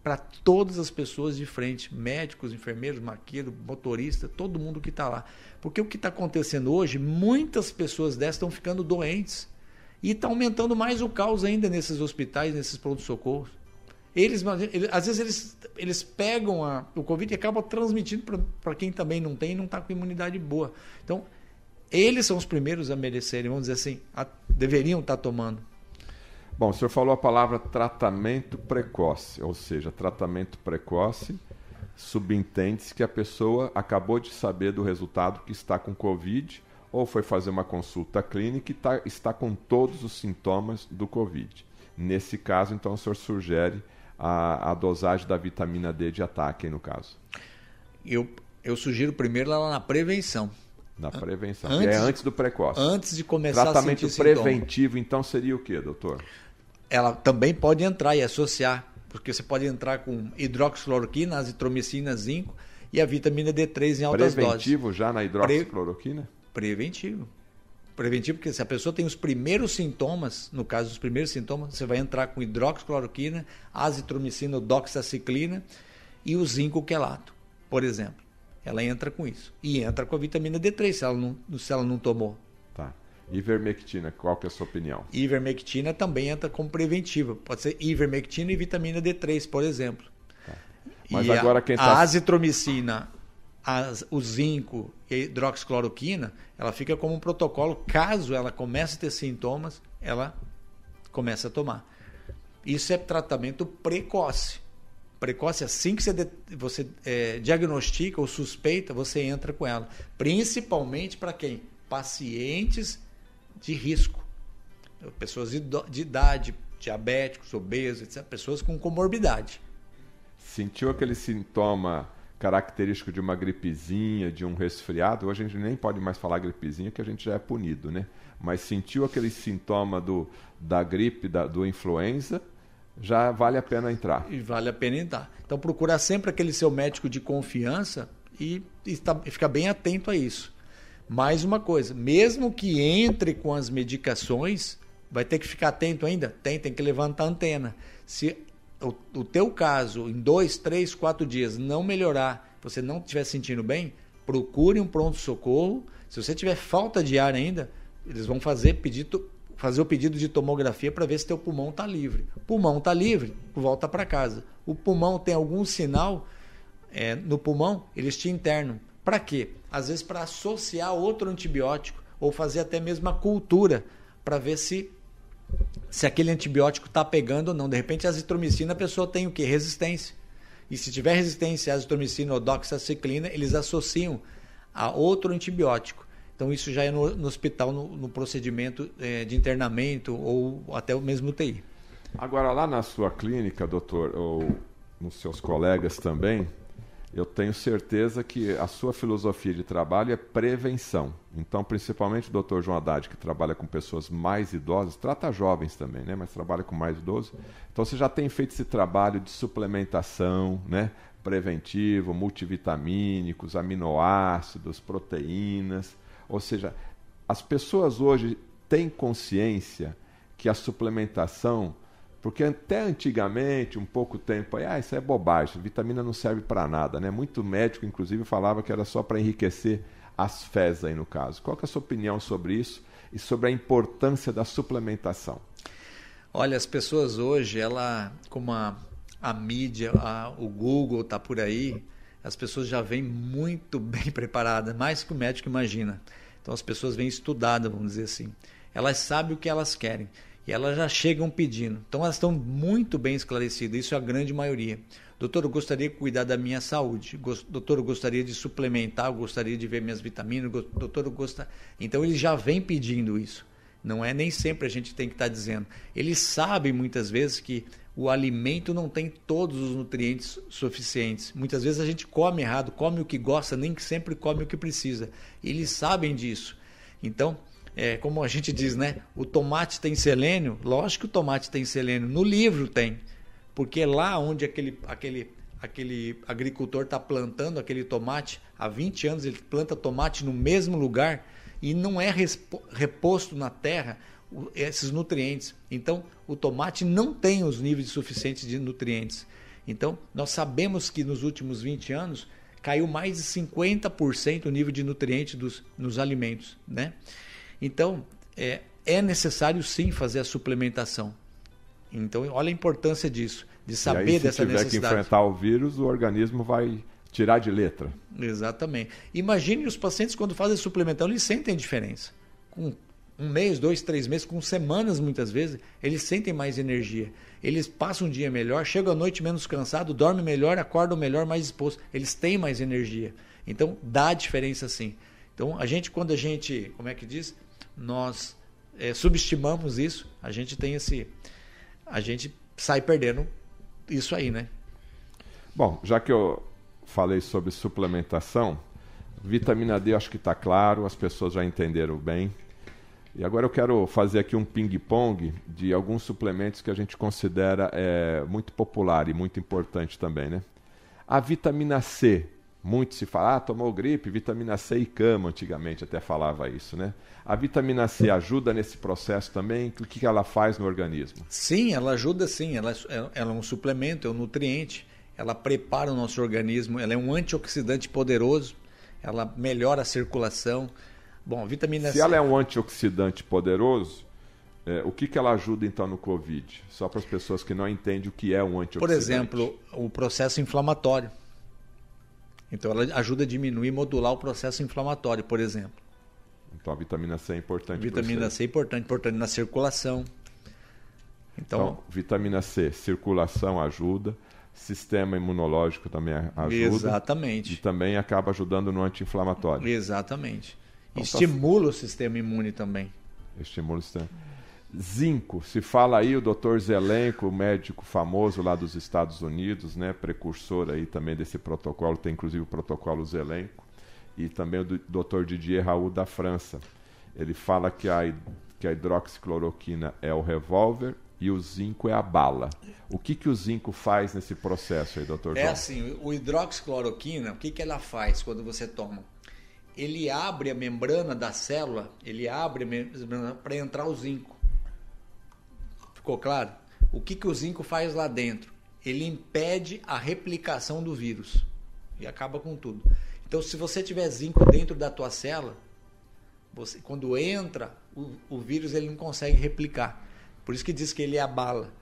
Speaker 2: para todas as pessoas de frente, médicos, enfermeiros, maqueiro, motorista, todo mundo que está lá. Porque o que está acontecendo hoje, muitas pessoas dessas estão ficando doentes. E está aumentando mais o caos ainda nesses hospitais, nesses pronto-socorros. Eles, eles, às vezes eles, eles pegam a, o Covid e acabam transmitindo para quem também não tem e não está com imunidade boa. Então, eles são os primeiros a merecerem, vamos dizer assim, a, deveriam estar tá tomando.
Speaker 1: Bom, o senhor falou a palavra tratamento precoce, ou seja, tratamento precoce subentende-se que a pessoa acabou de saber do resultado que está com Covid ou foi fazer uma consulta clínica e tá, está com todos os sintomas do Covid. Nesse caso, então, o senhor sugere a, a dosagem da vitamina D de ataque, no caso?
Speaker 2: Eu, eu sugiro primeiro lá na prevenção.
Speaker 1: Na prevenção. Antes, é antes do precoce.
Speaker 2: Antes de começar
Speaker 1: Tratamento
Speaker 2: a sentir
Speaker 1: preventivo, sintoma. então, seria o que, doutor?
Speaker 2: Ela também pode entrar e associar, porque você pode entrar com hidroxicloroquina, azitromicina, zinco e a vitamina D3 em altas
Speaker 1: Preventivo
Speaker 2: doses.
Speaker 1: Preventivo já na hidroxicloroquina? Pre
Speaker 2: Preventivo. Preventivo, porque se a pessoa tem os primeiros sintomas, no caso dos primeiros sintomas, você vai entrar com hidroxicloroquina, azitromicina, doxaciclina e o zinco quelato, por exemplo. Ela entra com isso. E entra com a vitamina D3, se ela não, se ela não tomou.
Speaker 1: Tá. Ivermectina, qual que é a sua opinião?
Speaker 2: Ivermectina também entra como preventiva. Pode ser ivermectina e vitamina D3, por exemplo. Tá. Mas e agora a, quem tá... A azitromicina as, o zinco e a hidroxicloroquina, ela fica como um protocolo, caso ela comece a ter sintomas, ela começa a tomar. Isso é tratamento precoce. Precoce, assim que você, você é, diagnostica ou suspeita, você entra com ela. Principalmente para quem? Pacientes de risco. Pessoas de idade, diabéticos, obesos, etc. Pessoas com comorbidade.
Speaker 1: Sentiu aquele sintoma característico de uma gripezinha, de um resfriado. Hoje a gente nem pode mais falar gripezinha, que a gente já é punido, né? Mas sentiu aquele sintoma do, da gripe, da, do influenza, já vale a pena entrar.
Speaker 2: E vale a pena entrar. Então procurar sempre aquele seu médico de confiança e, e, tá, e ficar bem atento a isso. Mais uma coisa, mesmo que entre com as medicações, vai ter que ficar atento ainda? Tem, tem que levantar a antena. Se o, o teu caso em dois, três, quatro dias não melhorar, você não estiver sentindo bem, procure um pronto-socorro. Se você tiver falta de ar ainda, eles vão fazer, pedido, fazer o pedido de tomografia para ver se teu pulmão está livre. Pulmão está livre, volta para casa. O pulmão tem algum sinal é, no pulmão, eles te internam. Para quê? Às vezes para associar outro antibiótico ou fazer até mesmo a cultura para ver se se aquele antibiótico está pegando ou não. De repente, a azitromicina, a pessoa tem o quê? Resistência. E se tiver resistência à azitromicina ou doxaciclina, eles associam a outro antibiótico. Então, isso já é no, no hospital, no, no procedimento é, de internamento ou até o mesmo UTI.
Speaker 1: Agora, lá na sua clínica, doutor, ou nos seus colegas também, eu tenho certeza que a sua filosofia de trabalho é prevenção. Então, principalmente o doutor João Haddad, que trabalha com pessoas mais idosas, trata jovens também, né? mas trabalha com mais idosos. Então, você já tem feito esse trabalho de suplementação, né? preventivo, multivitamínicos, aminoácidos, proteínas. Ou seja, as pessoas hoje têm consciência que a suplementação porque até antigamente, um pouco tempo aí, ah, isso é bobagem, vitamina não serve para nada, né? Muito médico, inclusive, falava que era só para enriquecer as fezes aí no caso. Qual é a sua opinião sobre isso e sobre a importância da suplementação?
Speaker 2: Olha, as pessoas hoje, ela, como a, a mídia, a, o Google está por aí, as pessoas já vêm muito bem preparadas, mais que o médico imagina. Então as pessoas vêm estudadas, vamos dizer assim. Elas sabem o que elas querem e elas já chegam pedindo. Então elas estão muito bem esclarecidas, isso é a grande maioria. Doutor, eu gostaria de cuidar da minha saúde. Doutor, eu gostaria de suplementar, eu gostaria de ver minhas vitaminas. Doutor, eu gostaria. Então eles já vêm pedindo isso. Não é nem sempre a gente tem que estar tá dizendo. Eles sabem muitas vezes que o alimento não tem todos os nutrientes suficientes. Muitas vezes a gente come errado, come o que gosta, nem sempre come o que precisa. Eles sabem disso. Então, é, como a gente diz, né? O tomate tem selênio? Lógico que o tomate tem selênio. No livro tem. Porque lá onde aquele, aquele, aquele agricultor está plantando aquele tomate, há 20 anos ele planta tomate no mesmo lugar e não é reposto na terra esses nutrientes. Então, o tomate não tem os níveis suficientes de nutrientes. Então, nós sabemos que nos últimos 20 anos caiu mais de 50% o nível de nutrientes dos, nos alimentos, né? Então, é, é necessário sim fazer a suplementação. Então, olha a importância disso, de saber
Speaker 1: e aí,
Speaker 2: dessa necessidade.
Speaker 1: Se tiver que enfrentar o vírus, o organismo vai tirar de letra.
Speaker 2: Exatamente. Imagine os pacientes quando fazem suplementação, eles sentem diferença. Com um mês, dois, três meses, com semanas muitas vezes, eles sentem mais energia. Eles passam um dia melhor, chegam à noite menos cansado, dormem melhor, acordam melhor, mais disposto. Eles têm mais energia. Então, dá diferença sim. Então, a gente, quando a gente, como é que diz? Nós é, subestimamos isso, a gente tem esse. A gente sai perdendo isso aí, né?
Speaker 1: Bom, já que eu falei sobre suplementação, vitamina D acho que está claro, as pessoas já entenderam bem. E agora eu quero fazer aqui um ping-pong de alguns suplementos que a gente considera é, muito popular e muito importante também, né? A vitamina C, muito se fala, ah, tomou gripe, vitamina C e cama, antigamente até falava isso, né? A vitamina C ajuda nesse processo também? O que ela faz no organismo?
Speaker 2: Sim, ela ajuda sim. Ela, é, ela é um suplemento, é um nutriente. Ela prepara o nosso organismo, ela é um antioxidante poderoso, ela melhora a circulação. Bom, a vitamina
Speaker 1: Se C... ela é um antioxidante poderoso, é, o que, que ela ajuda então no Covid? Só para as pessoas que não entendem o que é um antioxidante.
Speaker 2: Por exemplo, o processo inflamatório. Então ela ajuda a diminuir e modular o processo inflamatório, por exemplo.
Speaker 1: Então a vitamina C é importante.
Speaker 2: Vitamina C é importante, importante na circulação.
Speaker 1: Então, então, vitamina C, circulação ajuda, sistema imunológico também ajuda.
Speaker 2: Exatamente.
Speaker 1: E também acaba ajudando no anti-inflamatório.
Speaker 2: Exatamente. Então, tá Estimula tá... o sistema imune também.
Speaker 1: Estimula o sistema. Zinco, se fala aí o Dr. Zelenko, médico famoso lá dos Estados Unidos, né, precursor aí também desse protocolo, tem inclusive o protocolo Zelenko, e também o Dr. Didier Raul da França. Ele fala que a, que a hidroxicloroquina é o revólver e o zinco é a bala. O que, que o zinco faz nesse processo aí, doutor
Speaker 2: É assim, o hidroxicloroquina, o que, que ela faz quando você toma? Ele abre a membrana da célula, ele abre a membrana para entrar o zinco. Ficou claro? O que, que o zinco faz lá dentro? Ele impede a replicação do vírus e acaba com tudo. Então, se você tiver zinco dentro da tua célula, você, quando entra o, o vírus, ele não consegue replicar. Por isso que diz que ele é a bala.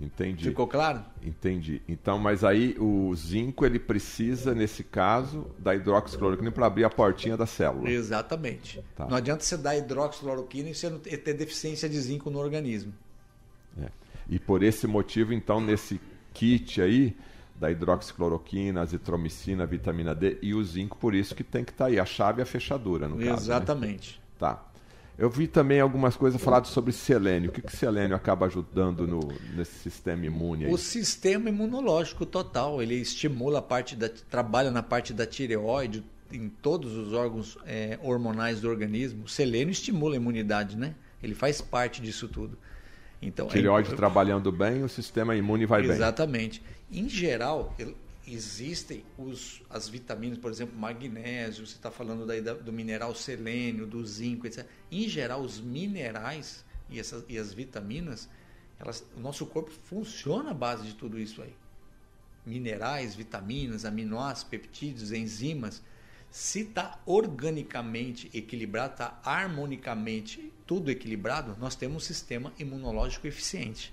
Speaker 1: Entendi.
Speaker 2: Ficou claro?
Speaker 1: Entendi. Então, mas aí o zinco ele precisa, nesse caso, da hidroxicloroquina para abrir a portinha da célula.
Speaker 2: Exatamente. Tá. Não adianta você dar hidroxicloroquina e você ter deficiência de zinco no organismo.
Speaker 1: É. E por esse motivo, então, nesse kit aí, da hidroxicloroquina, azitromicina, vitamina D e o zinco, por isso que tem que estar tá aí a chave e a fechadura, no
Speaker 2: Exatamente.
Speaker 1: caso.
Speaker 2: Né? Exatamente.
Speaker 1: Né? Tá. Eu vi também algumas coisas faladas sobre selênio. O que, que selênio acaba ajudando no, nesse sistema imune? Aí?
Speaker 2: O sistema imunológico total. Ele estimula a parte da. trabalha na parte da tireoide, em todos os órgãos é, hormonais do organismo. O selênio estimula a imunidade, né? Ele faz parte disso tudo. Então,
Speaker 1: tireoide é, trabalhando bem, o sistema imune vai
Speaker 2: exatamente. bem. Exatamente. Em geral, existem os, as vitaminas, por exemplo, magnésio, você está falando daí do mineral selênio, do zinco, etc. Em geral, os minerais e, essas, e as vitaminas, elas, o nosso corpo funciona à base de tudo isso aí. Minerais, vitaminas, aminoácidos, peptídeos, enzimas. Se está organicamente equilibrado, está harmonicamente tudo equilibrado, nós temos um sistema imunológico eficiente.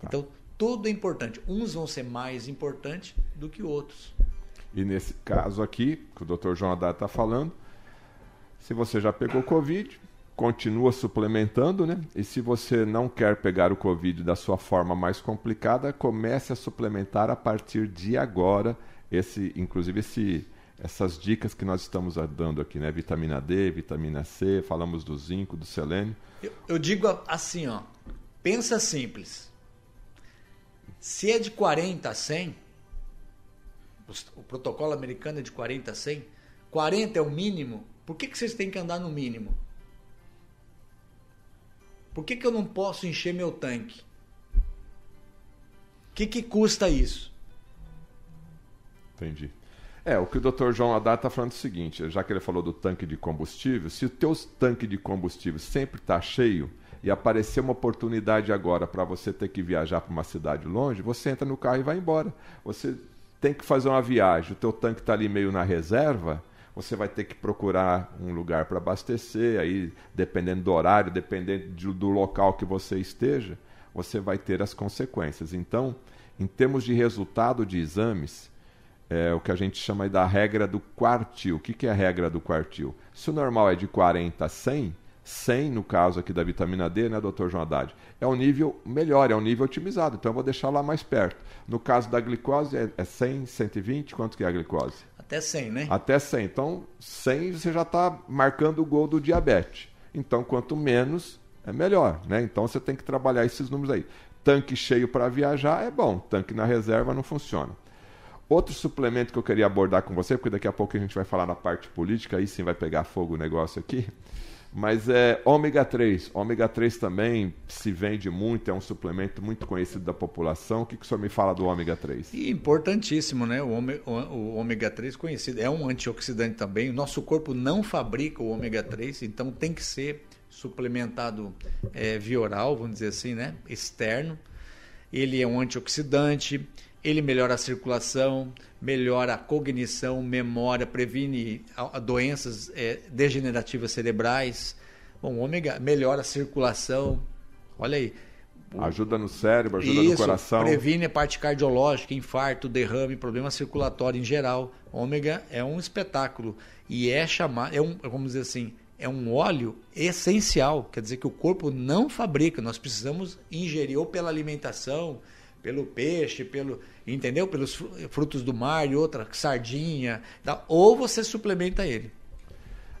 Speaker 2: Tá. Então, tudo é importante. Uns vão ser mais importantes do que outros.
Speaker 1: E nesse caso aqui, que o Dr. João Haddad está falando, se você já pegou Covid, continua suplementando, né? E se você não quer pegar o Covid da sua forma mais complicada, comece a suplementar a partir de agora, esse, inclusive esse, essas dicas que nós estamos dando aqui, né? Vitamina D, vitamina C, falamos do zinco, do selênio.
Speaker 2: Eu, eu digo assim, ó, pensa simples. Se é de 40 a 100, o protocolo americano é de 40 a 100, 40 é o mínimo, por que, que vocês têm que andar no mínimo? Por que, que eu não posso encher meu tanque? O que, que custa isso?
Speaker 1: Entendi. É, o que o Dr. João Haddad está falando é o seguinte, já que ele falou do tanque de combustível, se o teu tanque de combustível sempre está cheio, e aparecer uma oportunidade agora para você ter que viajar para uma cidade longe, você entra no carro e vai embora. Você tem que fazer uma viagem, o teu tanque está ali meio na reserva, você vai ter que procurar um lugar para abastecer, aí dependendo do horário, dependendo de, do local que você esteja, você vai ter as consequências. Então, em termos de resultado de exames, é o que a gente chama da regra do quartil. O que, que é a regra do quartil? Se o normal é de 40 a 100, 100 no caso aqui da vitamina D, né, doutor João Haddad? É um nível melhor, é um nível otimizado, então eu vou deixar lá mais perto. No caso da glicose é, é 100, 120, quanto que é a glicose?
Speaker 2: Até 100, né?
Speaker 1: Até 100. Então, 100 você já está marcando o gol do diabetes. Então, quanto menos, é melhor, né? Então, você tem que trabalhar esses números aí. Tanque cheio para viajar é bom, tanque na reserva não funciona. Outro suplemento que eu queria abordar com você, porque daqui a pouco a gente vai falar na parte política, aí sim vai pegar fogo o negócio aqui, mas é ômega 3. Ômega 3 também se vende muito, é um suplemento muito conhecido da população. O que, que o senhor me fala do ômega 3?
Speaker 2: E importantíssimo, né? O ômega, o ômega 3 conhecido, é um antioxidante também. O nosso corpo não fabrica o ômega 3, então tem que ser suplementado é, via oral, vamos dizer assim, né? Externo. Ele é um antioxidante, ele melhora a circulação, melhora a cognição, memória, previne doenças é, degenerativas cerebrais. Bom, o ômega melhora a circulação. Olha aí.
Speaker 1: Ajuda no cérebro, ajuda Isso, no coração.
Speaker 2: Previne a parte cardiológica, infarto, derrame, problema circulatório em geral. Ômega é um espetáculo e é chamado, é um, vamos dizer assim, é um óleo essencial. Quer dizer que o corpo não fabrica. Nós precisamos ingerir ou pela alimentação, pelo peixe, pelo entendeu? Pelos frutos do mar e outra sardinha, tá? ou você suplementa ele.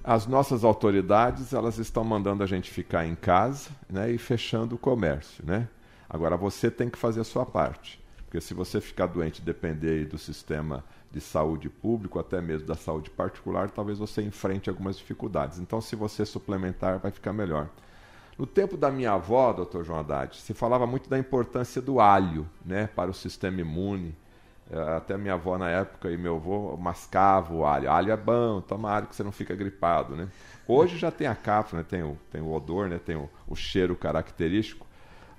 Speaker 1: As nossas autoridades elas estão mandando a gente ficar em casa, né, e fechando o comércio, né? Agora você tem que fazer a sua parte, porque se você ficar doente e depender do sistema de saúde público, até mesmo da saúde particular, talvez você enfrente algumas dificuldades. Então, se você suplementar, vai ficar melhor. No tempo da minha avó, doutor João Haddad, se falava muito da importância do alho né, para o sistema imune. É, até minha avó na época e meu avô mascava o alho. Alho é bom, toma alho que você não fica gripado. Né? Hoje já tem a cápsula, né? tem, o, tem o odor, né? tem o, o cheiro característico.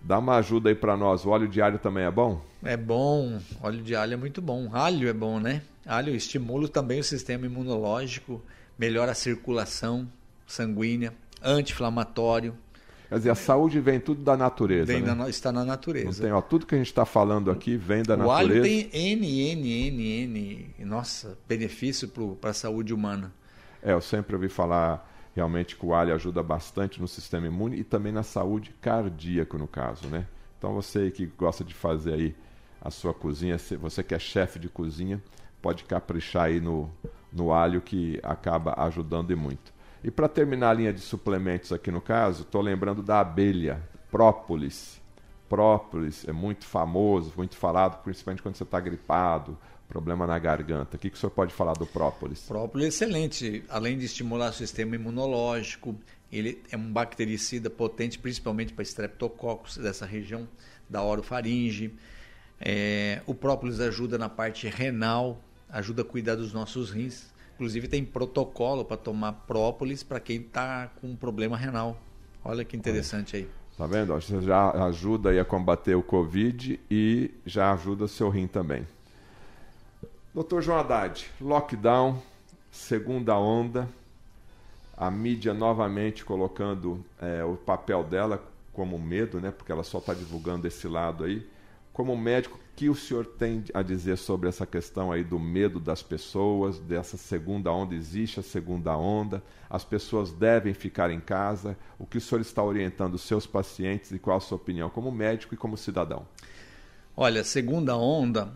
Speaker 1: Dá uma ajuda aí para nós. O óleo de alho também é bom?
Speaker 2: É bom. Óleo de alho é muito bom. Alho é bom, né? Alho estimula também o sistema imunológico, melhora a circulação sanguínea, anti-inflamatório,
Speaker 1: Quer dizer, a saúde vem tudo da natureza.
Speaker 2: Vem
Speaker 1: né?
Speaker 2: na, está na natureza.
Speaker 1: Tem, ó, tudo que a gente está falando aqui vem da
Speaker 2: o
Speaker 1: natureza.
Speaker 2: O alho tem N, N, N, N, nossa, benefício para a saúde humana.
Speaker 1: É, eu sempre ouvi falar realmente que o alho ajuda bastante no sistema imune e também na saúde cardíaca, no caso, né? Então você que gosta de fazer aí a sua cozinha, você que é chefe de cozinha, pode caprichar aí no, no alho que acaba ajudando e muito. E para terminar a linha de suplementos aqui no caso, estou lembrando da abelha, própolis. Própolis é muito famoso, muito falado, principalmente quando você está gripado, problema na garganta. O que, que o senhor pode falar do própolis?
Speaker 2: Própolis é excelente. Além de estimular o sistema imunológico, ele é um bactericida potente, principalmente para estreptococcus dessa região da orofaringe. É, o própolis ajuda na parte renal, ajuda a cuidar dos nossos rins. Inclusive tem protocolo para tomar própolis para quem está com problema renal. Olha que interessante aí.
Speaker 1: Tá vendo? Você já ajuda aí a combater o Covid e já ajuda o seu rim também. Doutor João Haddad, lockdown, segunda onda, a mídia novamente colocando é, o papel dela como medo, né? Porque ela só está divulgando esse lado aí. Como médico, o que o senhor tem a dizer sobre essa questão aí do medo das pessoas, dessa segunda onda? Existe a segunda onda? As pessoas devem ficar em casa? O que o senhor está orientando os seus pacientes e qual a sua opinião como médico e como cidadão?
Speaker 2: Olha, segunda onda,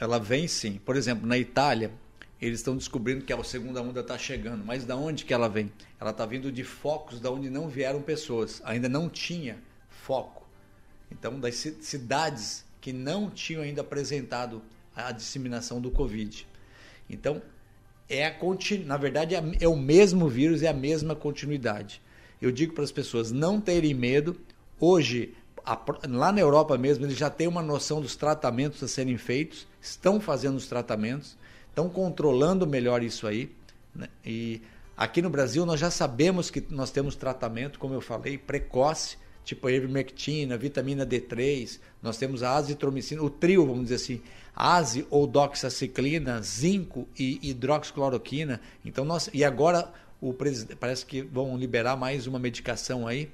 Speaker 2: ela vem sim. Por exemplo, na Itália, eles estão descobrindo que a segunda onda está chegando. Mas da onde que ela vem? Ela está vindo de focos da onde não vieram pessoas. Ainda não tinha foco. Então, das cidades que não tinham ainda apresentado a disseminação do Covid. Então, é a na verdade é, é o mesmo vírus, é a mesma continuidade. Eu digo para as pessoas não terem medo. Hoje, a, lá na Europa mesmo, eles já têm uma noção dos tratamentos a serem feitos, estão fazendo os tratamentos, estão controlando melhor isso aí. Né? E aqui no Brasil nós já sabemos que nós temos tratamento, como eu falei, precoce tipo ivermectina, vitamina D3, nós temos a azitromicina, o trio, vamos dizer assim, azi ou doxaciclina, zinco e hidroxicloroquina. Então nós e agora o parece que vão liberar mais uma medicação aí,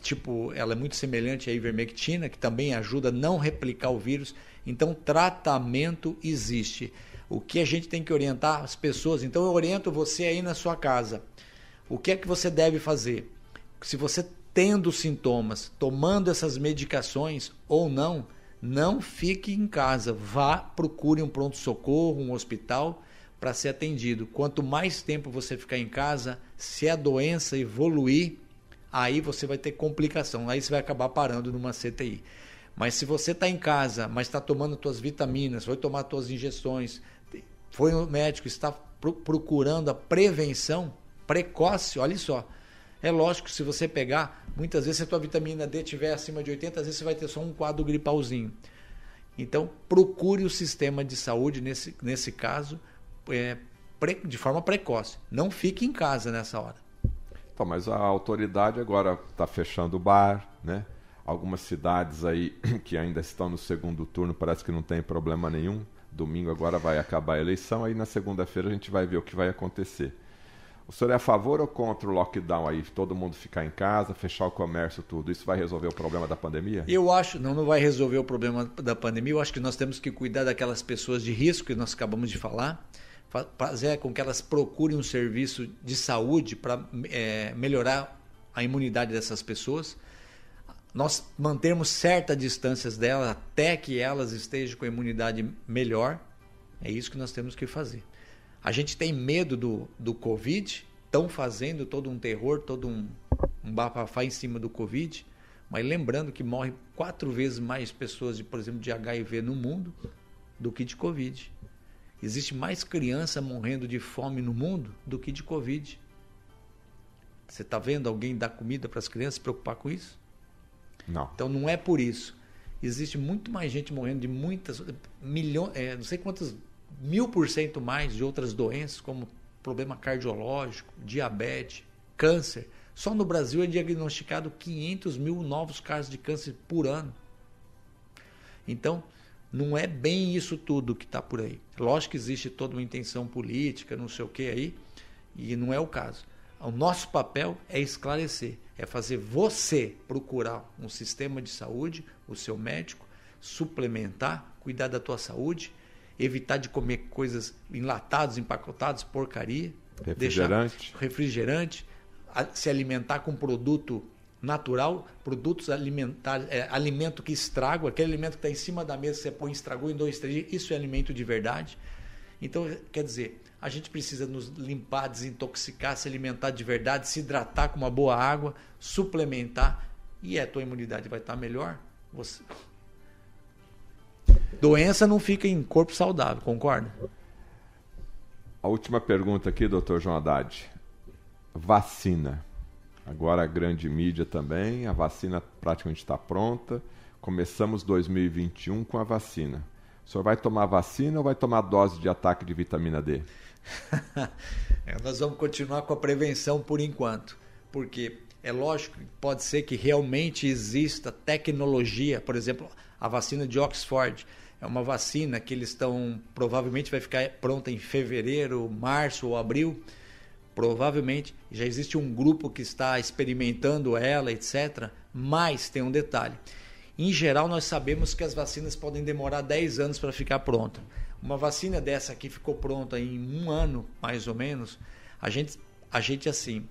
Speaker 2: tipo, ela é muito semelhante à ivermectina, que também ajuda a não replicar o vírus. Então tratamento existe. O que a gente tem que orientar as pessoas, então eu oriento você aí na sua casa. O que é que você deve fazer? Se você tendo sintomas, tomando essas medicações ou não, não fique em casa. Vá, procure um pronto-socorro, um hospital para ser atendido. Quanto mais tempo você ficar em casa, se a doença evoluir, aí você vai ter complicação. Aí você vai acabar parando numa CTI. Mas se você está em casa, mas está tomando suas vitaminas, foi tomar suas injeções, foi no médico, está procurando a prevenção precoce, olha só. É lógico que se você pegar Muitas vezes, se a tua vitamina D estiver acima de 80, às vezes você vai ter só um quadro gripalzinho. Então, procure o sistema de saúde, nesse, nesse caso, é, pre, de forma precoce. Não fique em casa nessa hora.
Speaker 1: Então, mas a autoridade agora está fechando o bar, né? Algumas cidades aí que ainda estão no segundo turno parece que não tem problema nenhum. Domingo agora vai acabar a eleição, aí na segunda-feira a gente vai ver o que vai acontecer. O senhor é a favor ou contra o lockdown aí? Todo mundo ficar em casa, fechar o comércio, tudo. Isso vai resolver o problema da pandemia?
Speaker 2: Eu acho, não, não vai resolver o problema da pandemia. Eu acho que nós temos que cuidar daquelas pessoas de risco que nós acabamos de falar, fazer com que elas procurem um serviço de saúde para é, melhorar a imunidade dessas pessoas. Nós mantermos certas distâncias delas até que elas estejam com a imunidade melhor. É isso que nós temos que fazer. A gente tem medo do, do Covid, estão fazendo todo um terror, todo um, um bafafá em cima do Covid, mas lembrando que morre quatro vezes mais pessoas, de, por exemplo, de HIV no mundo do que de Covid. Existe mais criança morrendo de fome no mundo do que de Covid. Você está vendo alguém dar comida para as crianças se preocupar com isso?
Speaker 1: Não.
Speaker 2: Então não é por isso. Existe muito mais gente morrendo de muitas milhões, é, não sei quantas mil por cento mais de outras doenças, como problema cardiológico, diabetes, câncer. Só no Brasil é diagnosticado 500 mil novos casos de câncer por ano. Então, não é bem isso tudo que está por aí. Lógico que existe toda uma intenção política, não sei o que aí, e não é o caso. O nosso papel é esclarecer, É fazer você procurar um sistema de saúde, o seu médico, suplementar, cuidar da tua saúde, evitar de comer coisas enlatados, empacotados, porcaria,
Speaker 1: refrigerante,
Speaker 2: refrigerante, se alimentar com produto natural, produtos alimentares, é, alimento que estraga, aquele alimento que está em cima da mesa, você põe, estragou em dois, três dias, isso é alimento de verdade. Então, quer dizer, a gente precisa nos limpar, desintoxicar, se alimentar de verdade, se hidratar com uma boa água, suplementar, e a tua imunidade vai estar melhor. Você... Doença não fica em corpo saudável, concorda?
Speaker 1: A última pergunta aqui, doutor João Haddad. Vacina. Agora a grande mídia também, a vacina praticamente está pronta. Começamos 2021 com a vacina. O senhor vai tomar vacina ou vai tomar dose de ataque de vitamina D?
Speaker 2: é, nós vamos continuar com a prevenção por enquanto, porque é lógico que pode ser que realmente exista tecnologia, por exemplo, a vacina de Oxford é uma vacina que eles estão provavelmente vai ficar pronta em fevereiro, março ou abril. Provavelmente já existe um grupo que está experimentando ela, etc. Mas tem um detalhe. Em geral, nós sabemos que as vacinas podem demorar 10 anos para ficar pronta. Uma vacina dessa aqui ficou pronta em um ano, mais ou menos. A gente, a gente assim,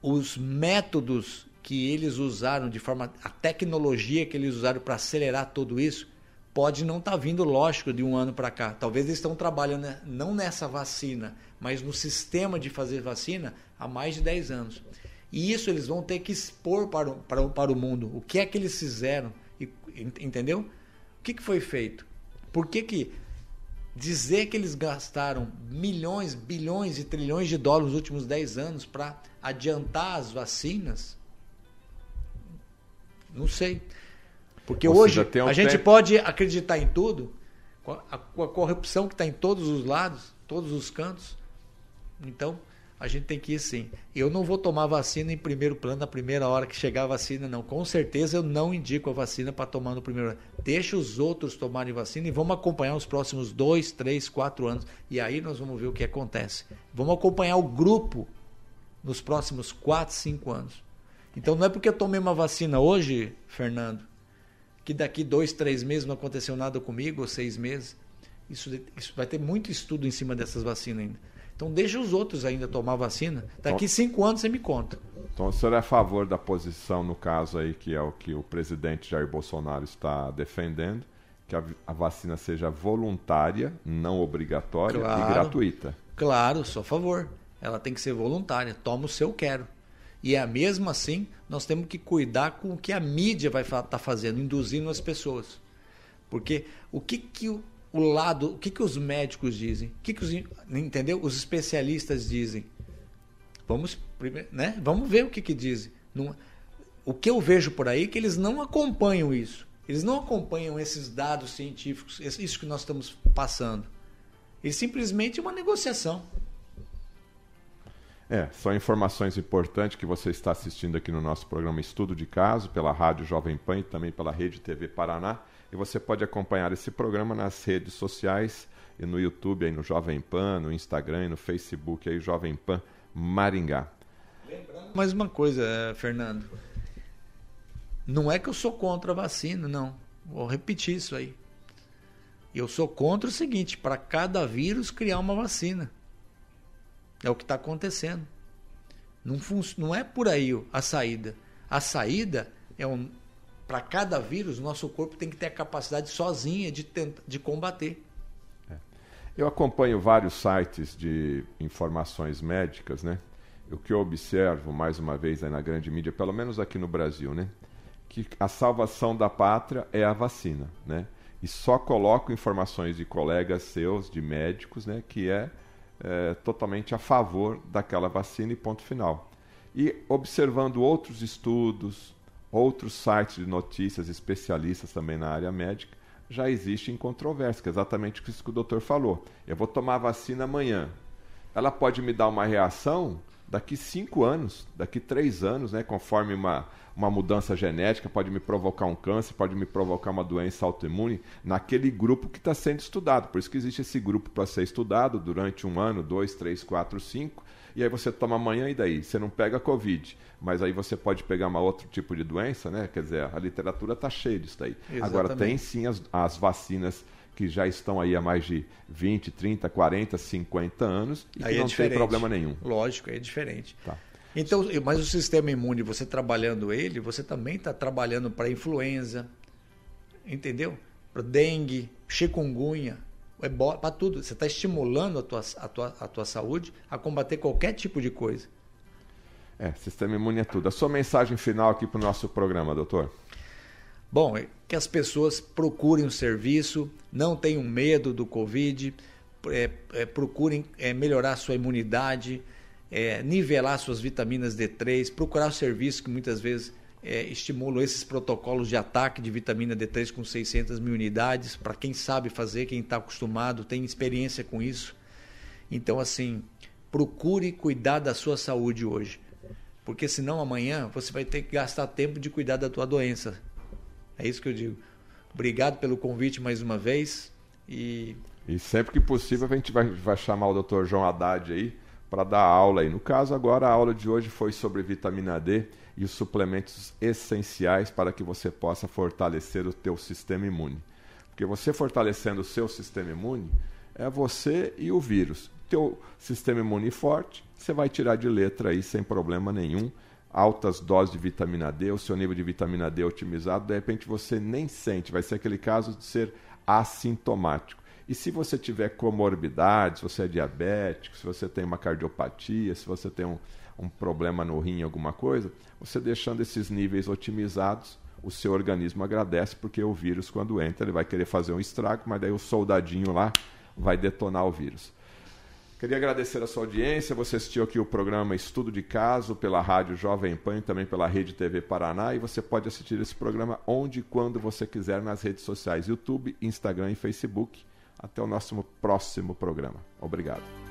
Speaker 2: os métodos que eles usaram de forma, a tecnologia que eles usaram para acelerar tudo isso, pode não estar tá vindo, lógico, de um ano para cá. Talvez eles estão trabalhando não nessa vacina, mas no sistema de fazer vacina há mais de 10 anos. E isso eles vão ter que expor para o, para, para o mundo. O que é que eles fizeram? Entendeu? O que, que foi feito? Por que, que dizer que eles gastaram milhões, bilhões e trilhões de dólares nos últimos 10 anos para adiantar as vacinas? Não sei. Porque Ou hoje seja, um a gente tempo... pode acreditar em tudo, com a, com a corrupção que está em todos os lados, todos os cantos. Então, a gente tem que ir sim. Eu não vou tomar vacina em primeiro plano na primeira hora que chegar a vacina, não. Com certeza eu não indico a vacina para tomar no primeiro Deixa os outros tomarem vacina e vamos acompanhar os próximos dois, três, quatro anos. E aí nós vamos ver o que acontece. Vamos acompanhar o grupo nos próximos quatro, cinco anos. Então não é porque eu tomei uma vacina hoje, Fernando, que daqui dois, três meses não aconteceu nada comigo, ou seis meses. Isso, isso vai ter muito estudo em cima dessas vacinas ainda. Então deixa os outros ainda tomar vacina. Daqui então, cinco anos você me conta.
Speaker 1: Então o senhor é a favor da posição, no caso aí, que é o que o presidente Jair Bolsonaro está defendendo, que a, a vacina seja voluntária, não obrigatória claro, e gratuita.
Speaker 2: Claro, sou a favor. Ela tem que ser voluntária. Toma o seu quero. E é mesmo assim, nós temos que cuidar com o que a mídia vai estar tá fazendo, induzindo as pessoas. Porque o que, que o, lado, o que, que os médicos dizem? O que, que os, entendeu? Os especialistas dizem. Vamos, né? Vamos ver o que, que dizem. O que eu vejo por aí é que eles não acompanham isso. Eles não acompanham esses dados científicos, isso que nós estamos passando. Eles simplesmente é uma negociação.
Speaker 1: É, são informações importantes que você está assistindo aqui no nosso programa Estudo de Caso, pela Rádio Jovem Pan e também pela Rede TV Paraná. E você pode acompanhar esse programa nas redes sociais e no YouTube, aí no Jovem Pan, no Instagram e no Facebook, aí Jovem Pan Maringá.
Speaker 2: Lembrando mais uma coisa, eh, Fernando. Não é que eu sou contra a vacina, não. Vou repetir isso aí. Eu sou contra o seguinte: para cada vírus criar uma vacina. É o que está acontecendo. Não, não é por aí a saída. A saída é um. Para cada vírus, nosso corpo tem que ter a capacidade sozinha de, tenta, de combater.
Speaker 1: É. Eu acompanho vários sites de informações médicas, né? O que eu observo, mais uma vez, na grande mídia, pelo menos aqui no Brasil, né? Que a salvação da pátria é a vacina, né? E só coloco informações de colegas seus, de médicos, né? Que é é, totalmente a favor daquela vacina e ponto final. E observando outros estudos, outros sites de notícias, especialistas também na área médica, já existe controvérsia, que é exatamente isso que o doutor falou. Eu vou tomar a vacina amanhã. Ela pode me dar uma reação daqui cinco anos, daqui três anos, né, conforme uma, uma mudança genética, pode me provocar um câncer, pode me provocar uma doença autoimune naquele grupo que está sendo estudado. Por isso que existe esse grupo para ser estudado durante um ano, dois, três, quatro, cinco, e aí você toma amanhã e daí? Você não pega Covid, mas aí você pode pegar uma outro tipo de doença, né? Quer dizer, a literatura está cheia disso daí. Exatamente. Agora, tem sim as, as vacinas que já estão aí há mais de 20, 30, 40, 50 anos e aí que é não tem problema nenhum.
Speaker 2: Lógico, é diferente. Tá. Então, mas o sistema imune, você trabalhando ele, você também está trabalhando para influenza, entendeu? Para dengue, chikungunya, para tudo. Você está estimulando a tua, a, tua, a tua saúde a combater qualquer tipo de coisa.
Speaker 1: É, sistema imune é tudo. A sua mensagem final aqui para o nosso programa, doutor?
Speaker 2: Bom, é que as pessoas procurem o serviço, não tenham medo do Covid, é, é, procurem é, melhorar sua imunidade, é, nivelar suas vitaminas D3, procurar o serviço que muitas vezes é, esses protocolos de ataque de vitamina D3 com 600 mil unidades, para quem sabe fazer, quem está acostumado, tem experiência com isso. Então, assim, procure cuidar da sua saúde hoje, porque senão amanhã você vai ter que gastar tempo de cuidar da tua doença. É isso que eu digo. Obrigado pelo convite mais uma vez e
Speaker 1: e sempre que possível a gente vai, vai chamar o Dr. João Haddad aí para dar aula aí. No caso agora a aula de hoje foi sobre vitamina D e os suplementos essenciais para que você possa fortalecer o teu sistema imune. Porque você fortalecendo o seu sistema imune é você e o vírus. Teu sistema imune forte, você vai tirar de letra aí sem problema nenhum. Altas doses de vitamina D, o seu nível de vitamina D otimizado, de repente você nem sente, vai ser aquele caso de ser assintomático. E se você tiver comorbidades, se você é diabético, se você tem uma cardiopatia, se você tem um, um problema no rim, alguma coisa, você deixando esses níveis otimizados, o seu organismo agradece, porque o vírus, quando entra, ele vai querer fazer um estrago, mas daí o soldadinho lá vai detonar o vírus. Queria agradecer a sua audiência. Você assistiu aqui o programa Estudo de Caso pela Rádio Jovem Pan e também pela Rede TV Paraná. E você pode assistir esse programa onde e quando você quiser nas redes sociais: YouTube, Instagram e Facebook. Até o nosso próximo programa. Obrigado.